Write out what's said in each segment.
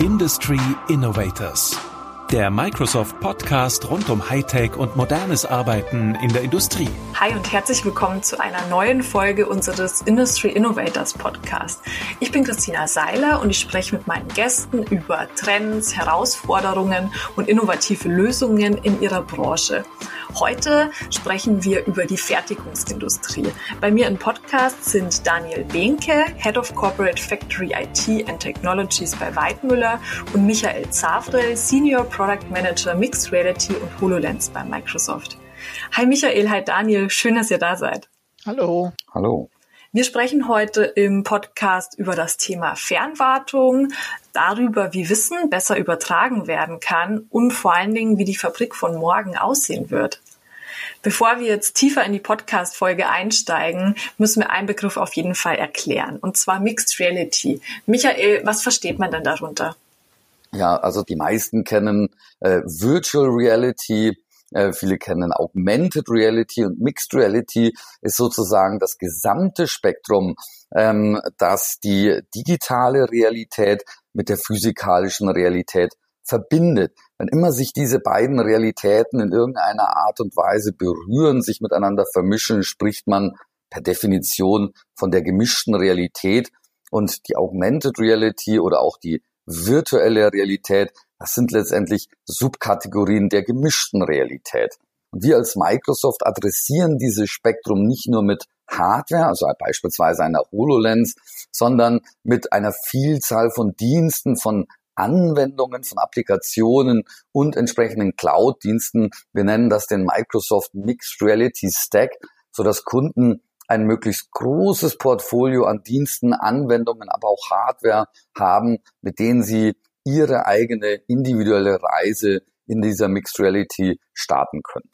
Industry Innovators. Der Microsoft Podcast rund um Hightech und modernes Arbeiten in der Industrie. Hi und herzlich willkommen zu einer neuen Folge unseres Industry Innovators Podcast. Ich bin Christina Seiler und ich spreche mit meinen Gästen über Trends, Herausforderungen und innovative Lösungen in ihrer Branche. Heute sprechen wir über die Fertigungsindustrie. Bei mir im Podcast sind Daniel Behnke, Head of Corporate Factory IT and Technologies bei Weidmüller und Michael Zavrel, Senior Product Manager Mixed Reality und HoloLens bei Microsoft. Hi Michael, hi Daniel, schön, dass ihr da seid. Hallo. Hallo. Wir sprechen heute im Podcast über das Thema Fernwartung, darüber, wie Wissen besser übertragen werden kann und vor allen Dingen, wie die Fabrik von morgen aussehen wird. Bevor wir jetzt tiefer in die Podcast-Folge einsteigen, müssen wir einen Begriff auf jeden Fall erklären, und zwar Mixed Reality. Michael, was versteht man denn darunter? Ja, also die meisten kennen äh, Virtual Reality, äh, viele kennen Augmented Reality und Mixed Reality ist sozusagen das gesamte Spektrum, ähm, das die digitale Realität mit der physikalischen Realität verbindet. Wenn immer sich diese beiden Realitäten in irgendeiner Art und Weise berühren, sich miteinander vermischen, spricht man per Definition von der gemischten Realität und die Augmented Reality oder auch die virtuelle Realität das sind letztendlich Subkategorien der gemischten Realität. Und wir als Microsoft adressieren dieses Spektrum nicht nur mit Hardware, also beispielsweise einer HoloLens, sondern mit einer Vielzahl von Diensten, von Anwendungen, von Applikationen und entsprechenden Cloud-Diensten. Wir nennen das den Microsoft Mixed Reality Stack, sodass Kunden ein möglichst großes Portfolio an Diensten, Anwendungen, aber auch Hardware haben, mit denen sie ihre eigene individuelle Reise in dieser Mixed Reality starten können.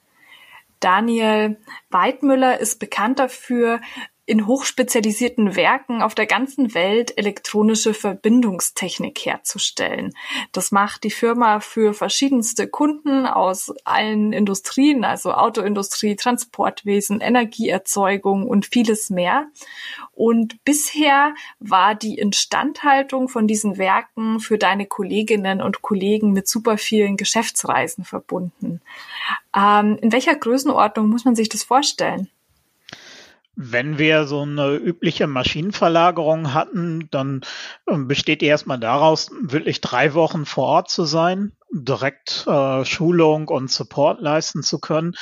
Daniel Weidmüller ist bekannt dafür, in hochspezialisierten Werken auf der ganzen Welt elektronische Verbindungstechnik herzustellen. Das macht die Firma für verschiedenste Kunden aus allen Industrien, also Autoindustrie, Transportwesen, Energieerzeugung und vieles mehr. Und bisher war die Instandhaltung von diesen Werken für deine Kolleginnen und Kollegen mit super vielen Geschäftsreisen verbunden. Ähm, in welcher Größenordnung muss man sich das vorstellen? Wenn wir so eine übliche Maschinenverlagerung hatten, dann ähm, besteht die erstmal daraus, wirklich drei Wochen vor Ort zu sein, direkt äh, Schulung und Support leisten zu können,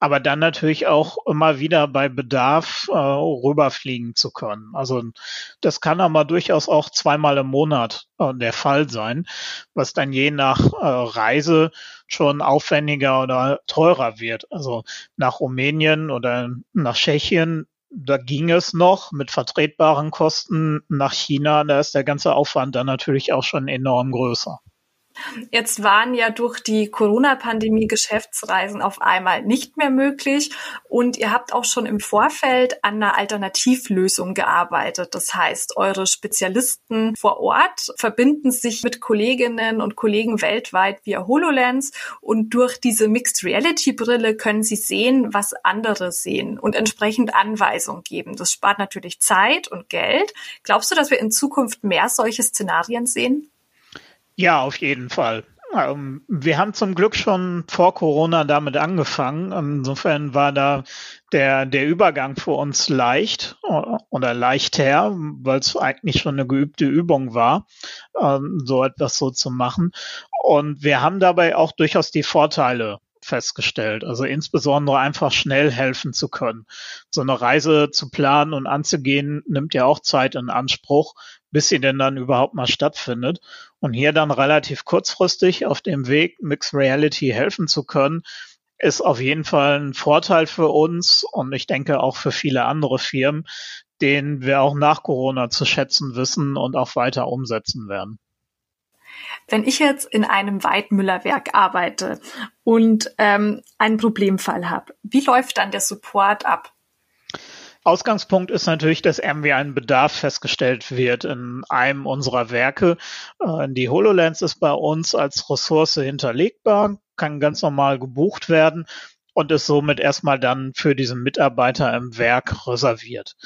aber dann natürlich auch immer wieder bei Bedarf äh, rüberfliegen zu können. Also das kann aber durchaus auch zweimal im Monat äh, der Fall sein, was dann je nach äh, Reise schon aufwendiger oder teurer wird. Also nach Rumänien oder nach Tschechien da ging es noch mit vertretbaren Kosten nach China. Da ist der ganze Aufwand dann natürlich auch schon enorm größer. Jetzt waren ja durch die Corona-Pandemie Geschäftsreisen auf einmal nicht mehr möglich und ihr habt auch schon im Vorfeld an einer Alternativlösung gearbeitet. Das heißt, eure Spezialisten vor Ort verbinden sich mit Kolleginnen und Kollegen weltweit via HoloLens und durch diese Mixed Reality Brille können sie sehen, was andere sehen und entsprechend Anweisungen geben. Das spart natürlich Zeit und Geld. Glaubst du, dass wir in Zukunft mehr solche Szenarien sehen? Ja, auf jeden Fall. Ähm, wir haben zum Glück schon vor Corona damit angefangen. Insofern war da der, der Übergang für uns leicht oder leichter, weil es eigentlich schon eine geübte Übung war, ähm, so etwas so zu machen. Und wir haben dabei auch durchaus die Vorteile festgestellt. Also insbesondere einfach schnell helfen zu können. So eine Reise zu planen und anzugehen, nimmt ja auch Zeit in Anspruch, bis sie denn dann überhaupt mal stattfindet. Und hier dann relativ kurzfristig auf dem Weg Mixed Reality helfen zu können, ist auf jeden Fall ein Vorteil für uns und ich denke auch für viele andere Firmen, den wir auch nach Corona zu schätzen wissen und auch weiter umsetzen werden. Wenn ich jetzt in einem Weidmüllerwerk arbeite und ähm, einen Problemfall habe, wie läuft dann der Support ab? Ausgangspunkt ist natürlich, dass irgendwie ein Bedarf festgestellt wird in einem unserer Werke. Äh, die HoloLens ist bei uns als Ressource hinterlegbar, kann ganz normal gebucht werden und ist somit erstmal dann für diesen Mitarbeiter im Werk reserviert.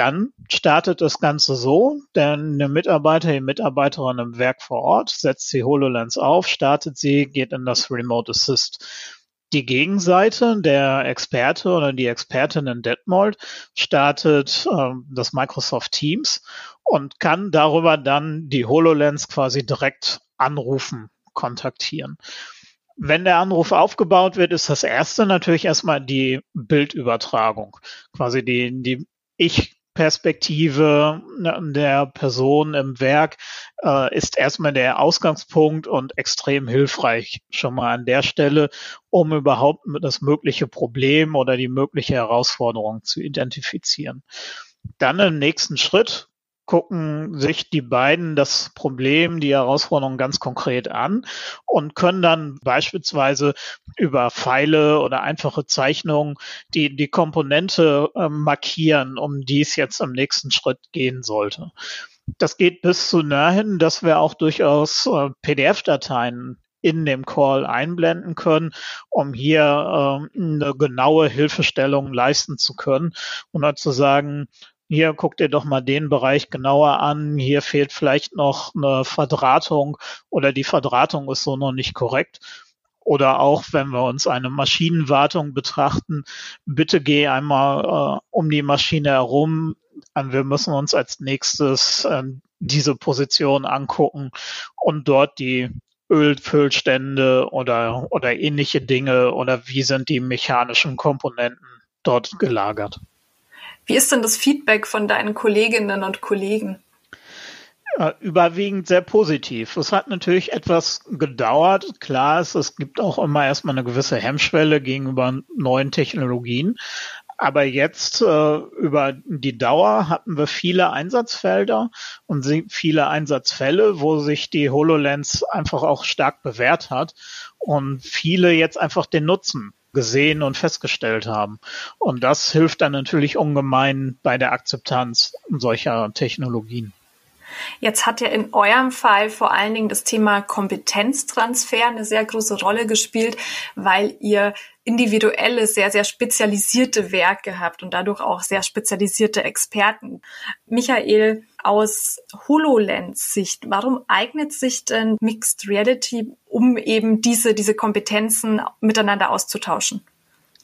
Dann startet das Ganze so, denn eine Mitarbeiter, die Mitarbeiterin im Werk vor Ort setzt die HoloLens auf, startet sie, geht in das Remote Assist. Die Gegenseite, der Experte oder die Expertin in Detmold, startet äh, das Microsoft Teams und kann darüber dann die HoloLens quasi direkt anrufen, kontaktieren. Wenn der Anruf aufgebaut wird, ist das erste natürlich erstmal die Bildübertragung. Quasi die, die ich Perspektive ne, der Person im Werk äh, ist erstmal der Ausgangspunkt und extrem hilfreich schon mal an der Stelle, um überhaupt das mögliche Problem oder die mögliche Herausforderung zu identifizieren. Dann im nächsten Schritt gucken sich die beiden das Problem, die Herausforderung ganz konkret an und können dann beispielsweise über Pfeile oder einfache Zeichnungen die, die Komponente äh, markieren, um die es jetzt im nächsten Schritt gehen sollte. Das geht bis zu dahin, dass wir auch durchaus äh, PDF-Dateien in dem Call einblenden können, um hier äh, eine genaue Hilfestellung leisten zu können und dann zu sagen, hier guck dir doch mal den Bereich genauer an, hier fehlt vielleicht noch eine Verdrahtung oder die Verdrahtung ist so noch nicht korrekt. Oder auch, wenn wir uns eine Maschinenwartung betrachten, bitte geh einmal äh, um die Maschine herum. Wir müssen uns als nächstes äh, diese Position angucken und dort die Ölfüllstände oder, oder ähnliche Dinge oder wie sind die mechanischen Komponenten dort gelagert. Wie ist denn das Feedback von deinen Kolleginnen und Kollegen? Überwiegend sehr positiv. Es hat natürlich etwas gedauert. Klar ist, es gibt auch immer erstmal eine gewisse Hemmschwelle gegenüber neuen Technologien. Aber jetzt äh, über die Dauer hatten wir viele Einsatzfelder und viele Einsatzfälle, wo sich die HoloLens einfach auch stark bewährt hat und viele jetzt einfach den Nutzen gesehen und festgestellt haben. Und das hilft dann natürlich ungemein bei der Akzeptanz solcher Technologien. Jetzt hat ja in eurem Fall vor allen Dingen das Thema Kompetenztransfer eine sehr große Rolle gespielt, weil ihr individuelle, sehr, sehr spezialisierte Werke habt und dadurch auch sehr spezialisierte Experten. Michael, aus HoloLens-Sicht, warum eignet sich denn Mixed Reality, um eben diese, diese Kompetenzen miteinander auszutauschen?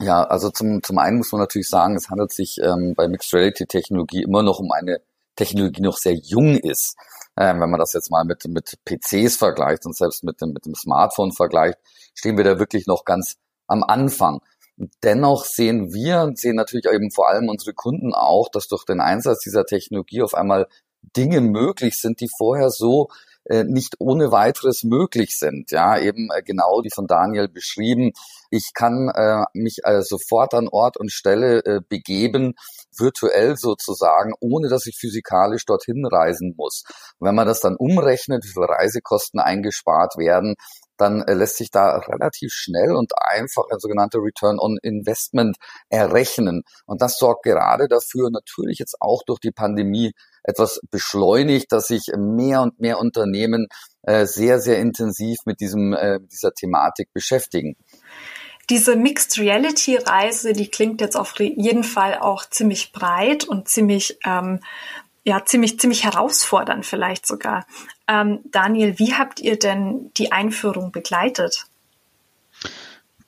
Ja, also zum, zum einen muss man natürlich sagen, es handelt sich ähm, bei Mixed Reality Technologie immer noch um eine Technologie, die noch sehr jung ist. Ähm, wenn man das jetzt mal mit, mit PCs vergleicht und selbst mit dem, mit dem Smartphone vergleicht, stehen wir da wirklich noch ganz am Anfang. Dennoch sehen wir und sehen natürlich eben vor allem unsere Kunden auch, dass durch den Einsatz dieser Technologie auf einmal Dinge möglich sind, die vorher so äh, nicht ohne weiteres möglich sind. Ja, eben äh, genau die von Daniel beschrieben. Ich kann äh, mich äh, sofort an Ort und Stelle äh, begeben, virtuell sozusagen, ohne dass ich physikalisch dorthin reisen muss. Und wenn man das dann umrechnet, wie viele Reisekosten eingespart werden, dann äh, lässt sich da relativ schnell und einfach ein sogenannter Return on Investment errechnen. Und das sorgt gerade dafür, natürlich jetzt auch durch die Pandemie etwas beschleunigt, dass sich mehr und mehr Unternehmen äh, sehr, sehr intensiv mit diesem, äh, dieser Thematik beschäftigen. Diese Mixed Reality Reise, die klingt jetzt auf jeden Fall auch ziemlich breit und ziemlich ähm, ja ziemlich ziemlich herausfordernd vielleicht sogar. Ähm, Daniel, wie habt ihr denn die Einführung begleitet?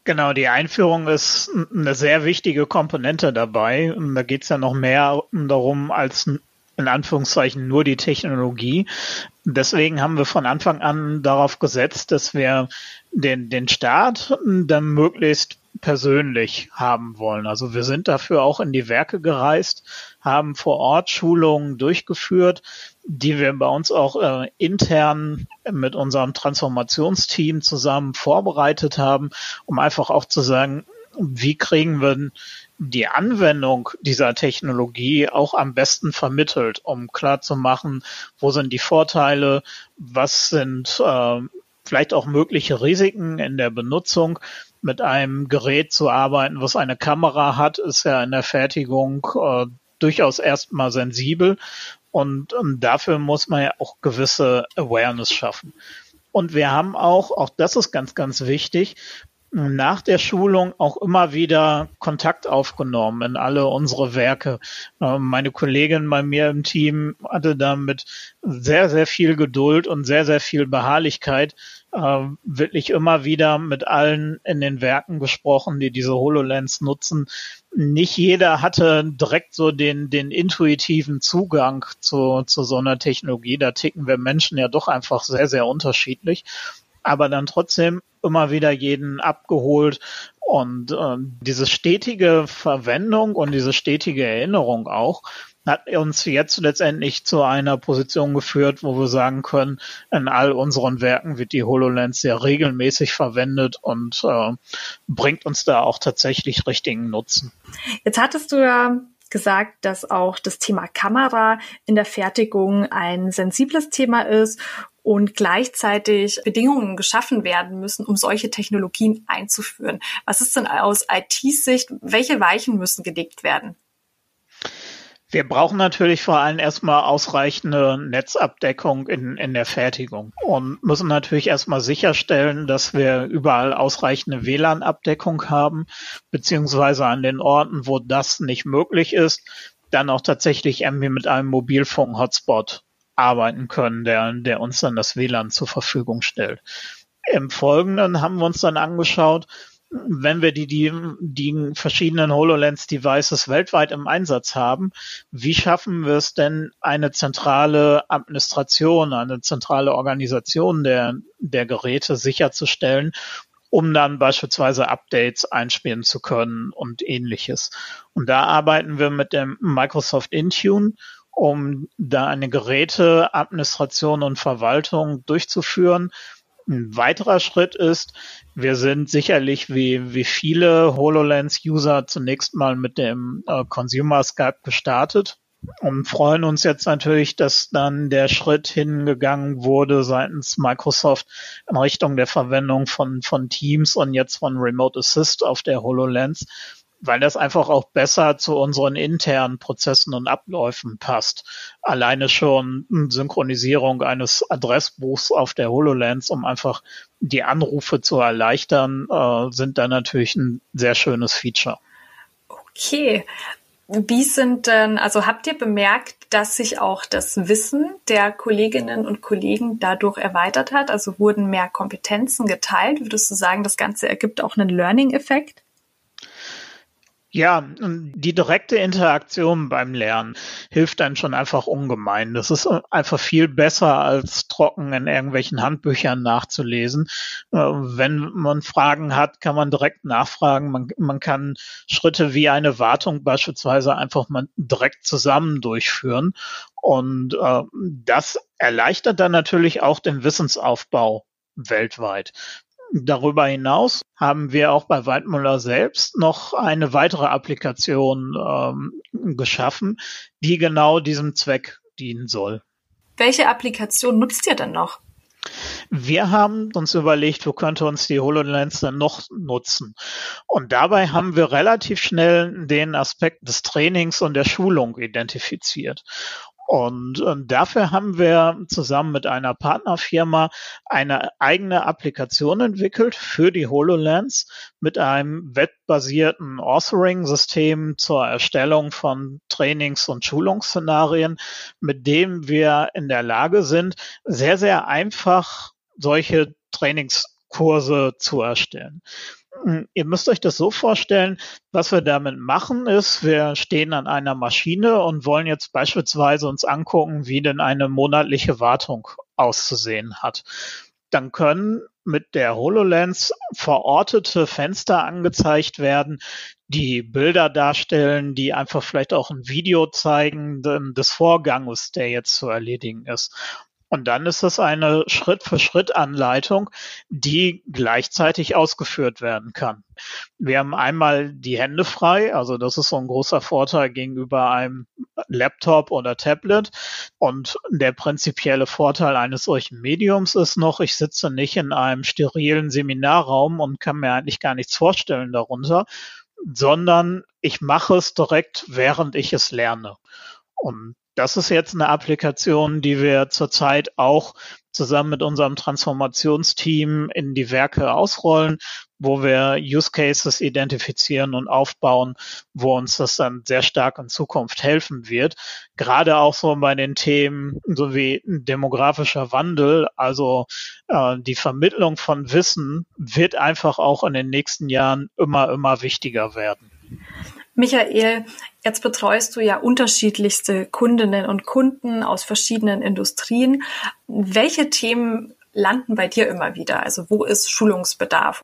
Genau, die Einführung ist eine sehr wichtige Komponente dabei. Da geht es ja noch mehr darum, als in Anführungszeichen nur die Technologie. Deswegen haben wir von Anfang an darauf gesetzt, dass wir den, den Start dann möglichst persönlich haben wollen. Also wir sind dafür auch in die Werke gereist, haben vor Ort Schulungen durchgeführt, die wir bei uns auch äh, intern mit unserem Transformationsteam zusammen vorbereitet haben, um einfach auch zu sagen, wie kriegen wir die Anwendung dieser Technologie auch am besten vermittelt, um klar zu machen, wo sind die Vorteile, was sind äh, vielleicht auch mögliche Risiken in der Benutzung. Mit einem Gerät zu arbeiten, was eine Kamera hat, ist ja in der Fertigung äh, durchaus erstmal sensibel und, und dafür muss man ja auch gewisse Awareness schaffen. Und wir haben auch, auch das ist ganz, ganz wichtig, nach der Schulung auch immer wieder Kontakt aufgenommen in alle unsere Werke. Ähm, meine Kollegin bei mir im Team hatte damit sehr, sehr viel Geduld und sehr, sehr viel Beharrlichkeit äh, wirklich immer wieder mit allen in den Werken gesprochen, die diese HoloLens nutzen. Nicht jeder hatte direkt so den, den intuitiven Zugang zu, zu so einer Technologie. Da ticken wir Menschen ja doch einfach sehr, sehr unterschiedlich aber dann trotzdem immer wieder jeden abgeholt und äh, diese stetige Verwendung und diese stetige Erinnerung auch hat uns jetzt letztendlich zu einer Position geführt, wo wir sagen können, in all unseren Werken wird die HoloLens sehr regelmäßig verwendet und äh, bringt uns da auch tatsächlich richtigen Nutzen. Jetzt hattest du ja gesagt, dass auch das Thema Kamera in der Fertigung ein sensibles Thema ist und gleichzeitig Bedingungen geschaffen werden müssen, um solche Technologien einzuführen. Was ist denn aus IT-Sicht, welche Weichen müssen gelegt werden? Wir brauchen natürlich vor allem erstmal ausreichende Netzabdeckung in, in der Fertigung und müssen natürlich erstmal sicherstellen, dass wir überall ausreichende WLAN-Abdeckung haben, beziehungsweise an den Orten, wo das nicht möglich ist, dann auch tatsächlich irgendwie mit einem Mobilfunk-Hotspot arbeiten können, der, der uns dann das WLAN zur Verfügung stellt. Im Folgenden haben wir uns dann angeschaut, wenn wir die, die, die verschiedenen HoloLens-Devices weltweit im Einsatz haben, wie schaffen wir es denn, eine zentrale Administration, eine zentrale Organisation der, der Geräte sicherzustellen, um dann beispielsweise Updates einspielen zu können und ähnliches. Und da arbeiten wir mit dem Microsoft Intune um da eine Geräteadministration und Verwaltung durchzuführen. Ein weiterer Schritt ist, wir sind sicherlich wie, wie viele HoloLens-User zunächst mal mit dem äh, Consumer Skype gestartet und freuen uns jetzt natürlich, dass dann der Schritt hingegangen wurde seitens Microsoft in Richtung der Verwendung von, von Teams und jetzt von Remote Assist auf der HoloLens, weil das einfach auch besser zu unseren internen Prozessen und Abläufen passt. Alleine schon Synchronisierung eines Adressbuchs auf der HoloLens, um einfach die Anrufe zu erleichtern, äh, sind da natürlich ein sehr schönes Feature. Okay. Wie sind denn, also habt ihr bemerkt, dass sich auch das Wissen der Kolleginnen und Kollegen dadurch erweitert hat? Also wurden mehr Kompetenzen geteilt? Würdest du sagen, das Ganze ergibt auch einen Learning-Effekt? Ja, die direkte Interaktion beim Lernen hilft dann schon einfach ungemein. Das ist einfach viel besser als trocken in irgendwelchen Handbüchern nachzulesen. Äh, wenn man Fragen hat, kann man direkt nachfragen. Man, man kann Schritte wie eine Wartung beispielsweise einfach mal direkt zusammen durchführen. Und äh, das erleichtert dann natürlich auch den Wissensaufbau weltweit. Darüber hinaus haben wir auch bei Weidmüller selbst noch eine weitere Applikation ähm, geschaffen, die genau diesem Zweck dienen soll. Welche Applikation nutzt ihr denn noch? Wir haben uns überlegt, wo könnte uns die HoloLens denn noch nutzen? Und dabei haben wir relativ schnell den Aspekt des Trainings und der Schulung identifiziert. Und, und dafür haben wir zusammen mit einer Partnerfirma eine eigene Applikation entwickelt für die HoloLens mit einem webbasierten Authoring-System zur Erstellung von Trainings- und Schulungsszenarien, mit dem wir in der Lage sind, sehr, sehr einfach solche Trainingskurse zu erstellen. Hm, ihr müsst euch das so vorstellen, was wir damit machen ist, wir stehen an einer Maschine und wollen jetzt beispielsweise uns angucken, wie denn eine monatliche Wartung auszusehen hat. Dann können mit der HoloLens verortete Fenster angezeigt werden, die Bilder darstellen, die einfach vielleicht auch ein Video zeigen des Vorganges, der jetzt zu erledigen ist. Und dann ist es eine Schritt-für-Schritt-Anleitung, die gleichzeitig ausgeführt werden kann. Wir haben einmal die Hände frei, also das ist so ein großer Vorteil gegenüber einem Laptop oder Tablet. Und der prinzipielle Vorteil eines solchen Mediums ist noch, ich sitze nicht in einem sterilen Seminarraum und kann mir eigentlich gar nichts vorstellen darunter, sondern ich mache es direkt, während ich es lerne. Und das ist jetzt eine Applikation, die wir zurzeit auch zusammen mit unserem Transformationsteam in die Werke ausrollen, wo wir Use Cases identifizieren und aufbauen, wo uns das dann sehr stark in Zukunft helfen wird. Gerade auch so bei den Themen so wie demografischer Wandel, also äh, die Vermittlung von Wissen wird einfach auch in den nächsten Jahren immer, immer wichtiger werden. Michael, jetzt betreust du ja unterschiedlichste Kundinnen und Kunden aus verschiedenen Industrien. Welche Themen landen bei dir immer wieder? Also wo ist Schulungsbedarf?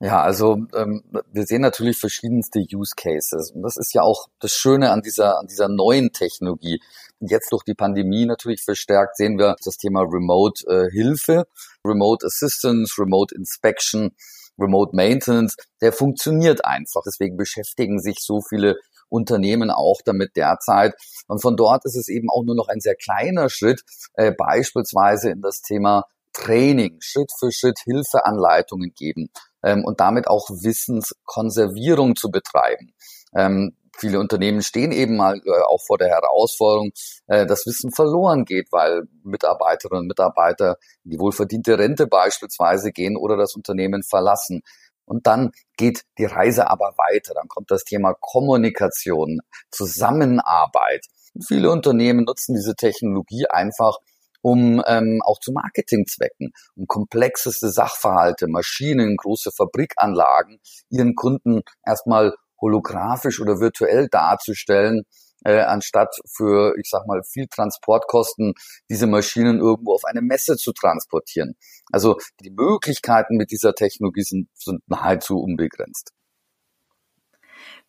Ja, also ähm, wir sehen natürlich verschiedenste Use Cases und das ist ja auch das Schöne an dieser an dieser neuen Technologie. Jetzt durch die Pandemie natürlich verstärkt sehen wir das Thema Remote äh, Hilfe, Remote Assistance, Remote Inspection, Remote Maintenance. Der funktioniert einfach. Deswegen beschäftigen sich so viele Unternehmen auch damit derzeit. Und von dort ist es eben auch nur noch ein sehr kleiner Schritt, äh, beispielsweise in das Thema Training, Schritt für Schritt Hilfeanleitungen geben ähm, und damit auch Wissenskonservierung zu betreiben. Ähm, viele Unternehmen stehen eben mal äh, auch vor der Herausforderung, äh, dass Wissen verloren geht, weil Mitarbeiterinnen und Mitarbeiter in die wohlverdiente Rente beispielsweise gehen oder das Unternehmen verlassen. Und dann geht die Reise aber weiter. Dann kommt das Thema Kommunikation, Zusammenarbeit. Und viele Unternehmen nutzen diese Technologie einfach, um ähm, auch zu Marketingzwecken, um komplexeste Sachverhalte, Maschinen, große Fabrikanlagen ihren Kunden erstmal holographisch oder virtuell darzustellen, äh, anstatt für, ich sag mal, viel Transportkosten diese Maschinen irgendwo auf eine Messe zu transportieren. Also die Möglichkeiten mit dieser Technologie sind, sind nahezu unbegrenzt.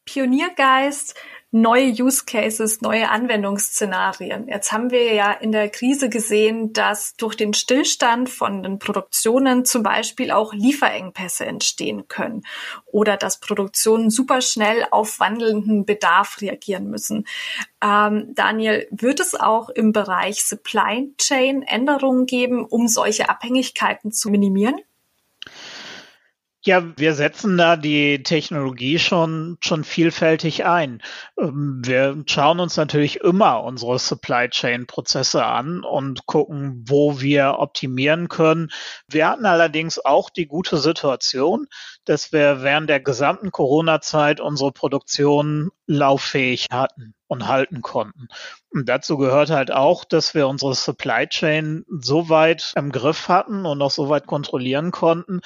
Pioniergeist, neue Use Cases, neue Anwendungsszenarien. Jetzt haben wir ja in der Krise gesehen, dass durch den Stillstand von den Produktionen zum Beispiel auch Lieferengpässe entstehen können oder dass Produktionen super schnell auf wandelnden Bedarf reagieren müssen. Ähm, Daniel, wird es auch im Bereich Supply Chain Änderungen geben, um solche Abhängigkeiten zu minimieren? Ja, wir setzen da die Technologie schon, schon vielfältig ein. Ähm, wir schauen uns natürlich immer unsere Supply Chain Prozesse an und gucken, wo wir optimieren können. Wir hatten allerdings auch die gute Situation, dass wir während der gesamten Corona-Zeit unsere Produktion lauffähig hatten und halten konnten. Und dazu gehört halt auch, dass wir unsere Supply Chain so weit im Griff hatten und auch so weit kontrollieren konnten,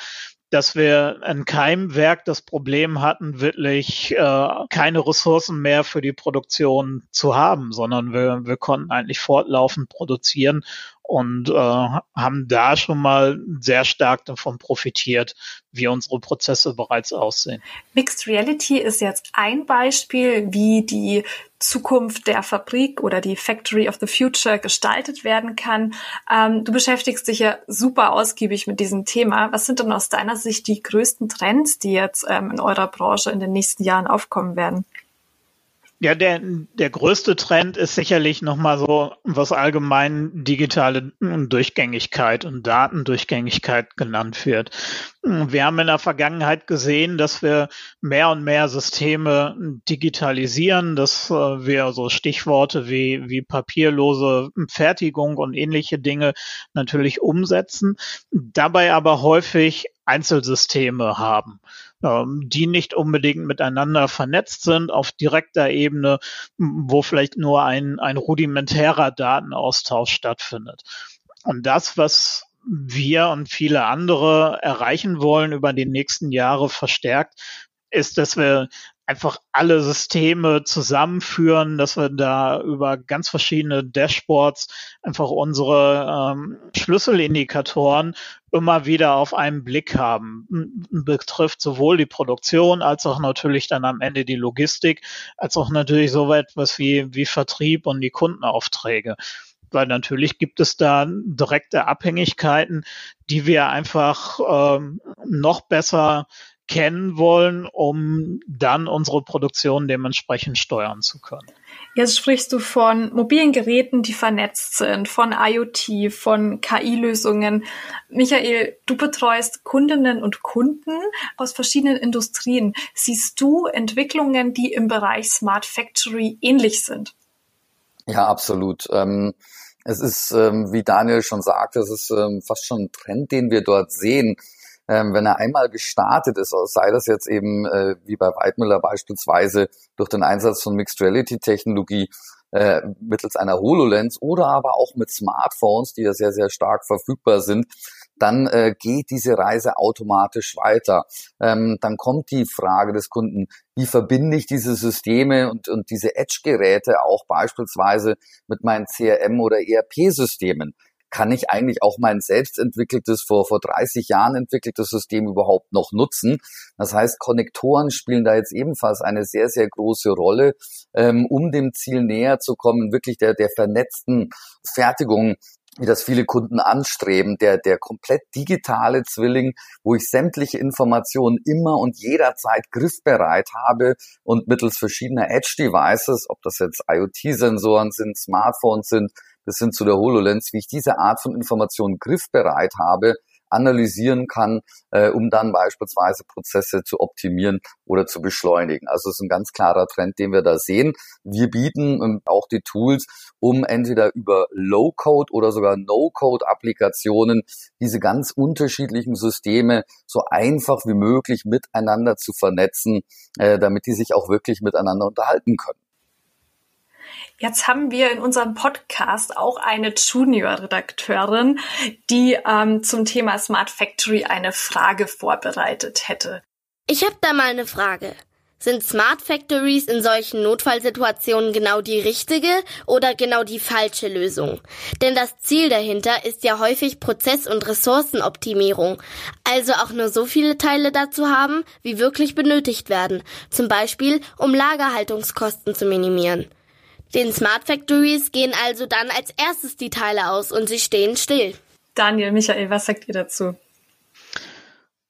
dass wir in keinem Werk das Problem hatten, wirklich äh, keine Ressourcen mehr für die Produktion zu haben, sondern wir, wir konnten eigentlich fortlaufend produzieren und äh, haben da schon mal sehr stark davon profitiert, wie unsere Prozesse bereits aussehen. Mixed Reality ist jetzt ein Beispiel, wie die Zukunft der Fabrik oder die Factory of the Future gestaltet werden kann. Ähm, du beschäftigst dich ja super ausgiebig mit diesem Thema. Was sind denn aus deiner Sicht die größten Trends, die jetzt ähm, in eurer Branche in den nächsten Jahren aufkommen werden? Ja, der, der größte Trend ist sicherlich nochmal so, was allgemein digitale Durchgängigkeit und Datendurchgängigkeit genannt wird. Wir haben in der Vergangenheit gesehen, dass wir mehr und mehr Systeme digitalisieren, dass äh, wir so Stichworte wie, wie papierlose Fertigung und ähnliche Dinge natürlich umsetzen, dabei aber häufig Einzelsysteme haben. Ähm, die nicht unbedingt miteinander vernetzt sind auf direkter Ebene, wo vielleicht nur ein, ein rudimentärer Datenaustausch stattfindet. Und das, was wir und viele andere erreichen wollen über die nächsten Jahre verstärkt, ist, dass wir einfach alle Systeme zusammenführen, dass wir da über ganz verschiedene Dashboards einfach unsere ähm, Schlüsselindikatoren immer wieder auf einen Blick haben. Betrifft sowohl die Produktion als auch natürlich dann am Ende die Logistik, als auch natürlich so etwas wie, wie Vertrieb und die Kundenaufträge weil natürlich gibt es da direkte Abhängigkeiten, die wir einfach ähm, noch besser kennen wollen, um dann unsere Produktion dementsprechend steuern zu können. Jetzt sprichst du von mobilen Geräten, die vernetzt sind, von IoT, von KI-Lösungen. Michael, du betreust Kundinnen und Kunden aus verschiedenen Industrien. Siehst du Entwicklungen, die im Bereich Smart Factory ähnlich sind? Ja, absolut. Ähm, es ist, ähm, wie Daniel schon sagte, es ist ähm, fast schon ein Trend, den wir dort sehen ähm, wenn er einmal gestartet ist, sei das jetzt eben äh, wie bei Weidmüller beispielsweise durch den Einsatz von Mixed Reality Technologie äh, mittels einer HoloLens oder aber auch mit Smartphones, die ja sehr, sehr stark verfügbar sind, dann äh, geht diese Reise automatisch weiter. Ähm, dann kommt die Frage des Kunden, wie verbinde ich diese Systeme und, und diese Edge-Geräte auch beispielsweise mit meinen CRM- oder ERP-Systemen? Kann ich eigentlich auch mein selbst entwickeltes, vor, vor 30 Jahren entwickeltes System überhaupt noch nutzen? Das heißt, Konnektoren spielen da jetzt ebenfalls eine sehr, sehr große Rolle, ähm, um dem Ziel näher zu kommen, wirklich der, der vernetzten Fertigung wie das viele Kunden anstreben, der, der komplett digitale Zwilling, wo ich sämtliche Informationen immer und jederzeit griffbereit habe und mittels verschiedener Edge-Devices, ob das jetzt IoT-Sensoren sind, Smartphones sind, bis hin zu der HoloLens, wie ich diese Art von Informationen griffbereit habe, analysieren kann, äh, um dann beispielsweise Prozesse zu optimieren oder zu beschleunigen. Also es ist ein ganz klarer Trend, den wir da sehen. Wir bieten ähm, auch die Tools, um entweder über Low-Code oder sogar No-Code-Applikationen diese ganz unterschiedlichen Systeme so einfach wie möglich miteinander zu vernetzen, äh, damit die sich auch wirklich miteinander unterhalten können. Jetzt haben wir in unserem Podcast auch eine Junior-Redakteurin, die ähm, zum Thema Smart Factory eine Frage vorbereitet hätte. Ich habe da mal eine Frage. Sind Smart Factories in solchen Notfallsituationen genau die richtige oder genau die falsche Lösung? Denn das Ziel dahinter ist ja häufig Prozess- und Ressourcenoptimierung, also auch nur so viele Teile dazu haben, wie wirklich benötigt werden, zum Beispiel um Lagerhaltungskosten zu minimieren. Den Smart Factories gehen also dann als erstes die Teile aus und sie stehen still. Daniel, Michael, was sagt ihr dazu?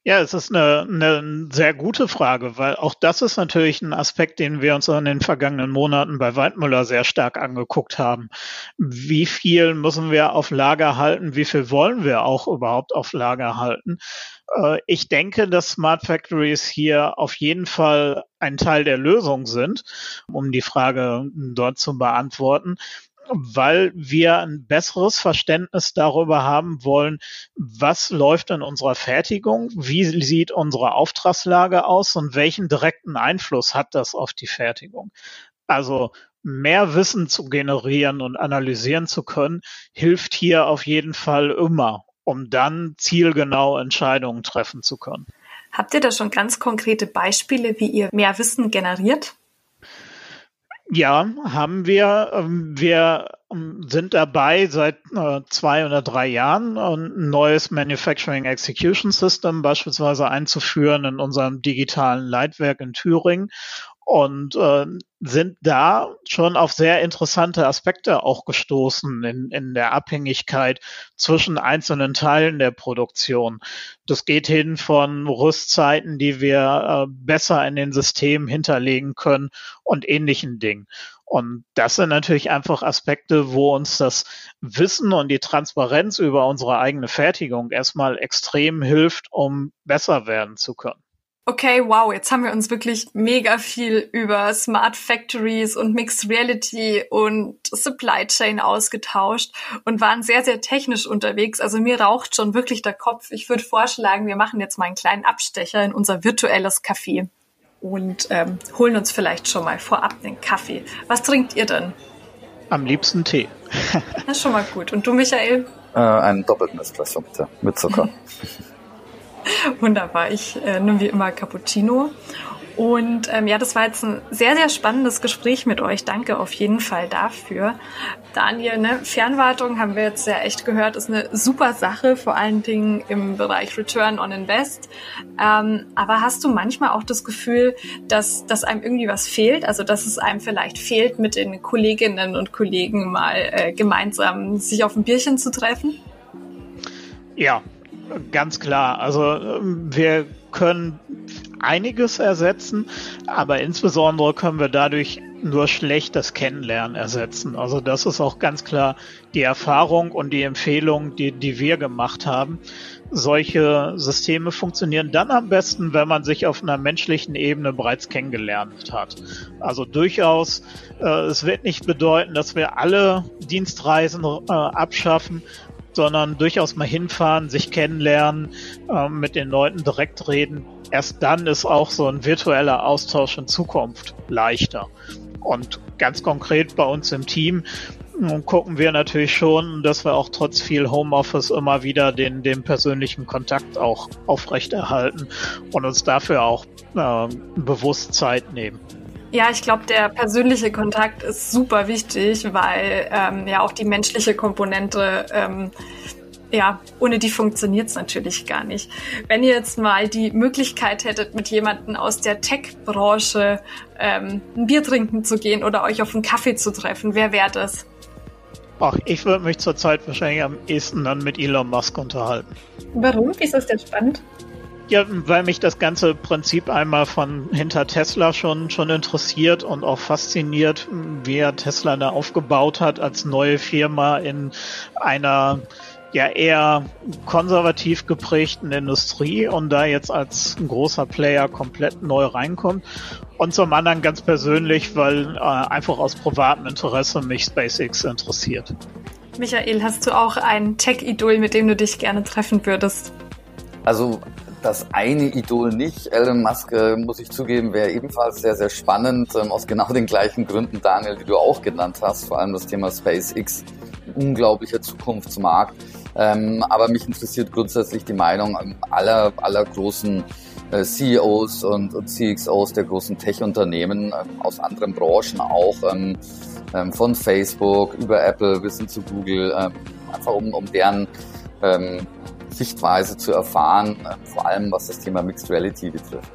Ja, es ist eine, eine sehr gute Frage, weil auch das ist natürlich ein Aspekt, den wir uns in den vergangenen Monaten bei Waldmüller sehr stark angeguckt haben. Wie viel müssen wir auf Lager halten? Wie viel wollen wir auch überhaupt auf Lager halten? Äh, ich denke, dass Smart Factories hier auf jeden Fall ein Teil der Lösung sind, um die Frage dort zu beantworten weil wir ein besseres Verständnis darüber haben wollen, was läuft in unserer Fertigung, wie sieht unsere Auftragslage aus und welchen direkten Einfluss hat das auf die Fertigung. Also mehr Wissen zu generieren und analysieren zu können, hilft hier auf jeden Fall immer, um dann zielgenau Entscheidungen treffen zu können. Habt ihr da schon ganz konkrete Beispiele, wie ihr mehr Wissen generiert? Ja, haben wir. Ähm, wir ähm, sind dabei seit äh, zwei oder drei Jahren ein neues Manufacturing Execution System beispielsweise einzuführen in unserem digitalen Leitwerk in Thüringen und äh, sind da schon auf sehr interessante Aspekte auch gestoßen in, in der Abhängigkeit zwischen einzelnen Teilen der Produktion. Das geht hin von Rüstzeiten, die wir äh, besser in den Systemen hinterlegen können und ähnlichen Dingen. Und das sind natürlich einfach Aspekte, wo uns das Wissen und die Transparenz über unsere eigene Fertigung erstmal extrem hilft, um besser werden zu können. Okay, wow, jetzt haben wir uns wirklich mega viel über Smart Factories und Mixed Reality und Supply Chain ausgetauscht und waren sehr, sehr technisch unterwegs. Also mir raucht schon wirklich der Kopf. Ich würde vorschlagen, wir machen jetzt mal einen kleinen Abstecher in unser virtuelles Café und ähm, holen uns vielleicht schon mal vorab den Kaffee. Was trinkt ihr denn? Am liebsten Tee. das ist schon mal gut. Und du, Michael? Äh, einen doppelten Espresso bitte, mit Zucker. Wunderbar. Ich äh, nehme wie immer Cappuccino. Und ähm, ja, das war jetzt ein sehr, sehr spannendes Gespräch mit euch. Danke auf jeden Fall dafür. Daniel, ne, Fernwartung haben wir jetzt ja echt gehört, ist eine super Sache, vor allen Dingen im Bereich Return on Invest. Ähm, aber hast du manchmal auch das Gefühl, dass, dass einem irgendwie was fehlt? Also dass es einem vielleicht fehlt, mit den Kolleginnen und Kollegen mal äh, gemeinsam sich auf ein Bierchen zu treffen? Ja, Ganz klar. Also ähm, wir können einiges ersetzen, aber insbesondere können wir dadurch nur schlecht das Kennenlernen ersetzen. Also das ist auch ganz klar die Erfahrung und die Empfehlung, die, die wir gemacht haben. Solche Systeme funktionieren dann am besten, wenn man sich auf einer menschlichen Ebene bereits kennengelernt hat. Also durchaus, äh, es wird nicht bedeuten, dass wir alle Dienstreisen äh, abschaffen, sondern durchaus mal hinfahren, sich kennenlernen, äh, mit den Leuten direkt reden. Erst dann ist auch so ein virtueller Austausch in Zukunft leichter. Und ganz konkret bei uns im Team gucken wir natürlich schon, dass wir auch trotz viel Homeoffice immer wieder den, den persönlichen Kontakt auch aufrechterhalten und uns dafür auch äh, bewusst Zeit nehmen. Ja, ich glaube, der persönliche Kontakt ist super wichtig, weil ähm, ja auch die menschliche Komponente ähm, ja, ohne die funktioniert es natürlich gar nicht. Wenn ihr jetzt mal die Möglichkeit hättet, mit jemandem aus der Tech-Branche ähm, ein Bier trinken zu gehen oder euch auf einen Kaffee zu treffen, wer wäre das? Ach, ich würde mich zurzeit wahrscheinlich am ehesten dann mit Elon Musk unterhalten. Warum? Wieso ist das spannend? Ja, weil mich das ganze Prinzip einmal von hinter Tesla schon, schon interessiert und auch fasziniert, wie er Tesla da aufgebaut hat als neue Firma in einer ja eher konservativ geprägten Industrie und da jetzt als großer Player komplett neu reinkommt. Und zum anderen ganz persönlich, weil äh, einfach aus privatem Interesse mich SpaceX interessiert. Michael, hast du auch ein Tech-Idol, mit dem du dich gerne treffen würdest? Also das eine Idol nicht. Elon Musk, äh, muss ich zugeben, wäre ebenfalls sehr, sehr spannend, ähm, aus genau den gleichen Gründen, Daniel, die du auch genannt hast, vor allem das Thema SpaceX, unglaublicher Zukunftsmarkt. Ähm, aber mich interessiert grundsätzlich die Meinung aller, aller großen äh, CEOs und, CXOs der großen Tech-Unternehmen ähm, aus anderen Branchen auch, ähm, von Facebook über Apple bis hin zu Google, einfach um, um deren Sichtweise zu erfahren, äh, vor allem was das Thema Mixed Reality betrifft.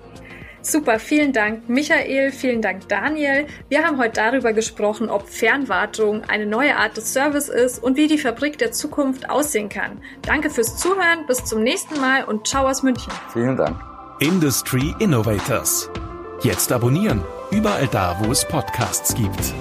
Super, vielen Dank Michael, vielen Dank Daniel. Wir haben heute darüber gesprochen, ob Fernwartung eine neue Art des Service ist und wie die Fabrik der Zukunft aussehen kann. Danke fürs Zuhören, bis zum nächsten Mal und ciao aus München. Vielen Dank. Industry Innovators. Jetzt abonnieren, überall da, wo es Podcasts gibt.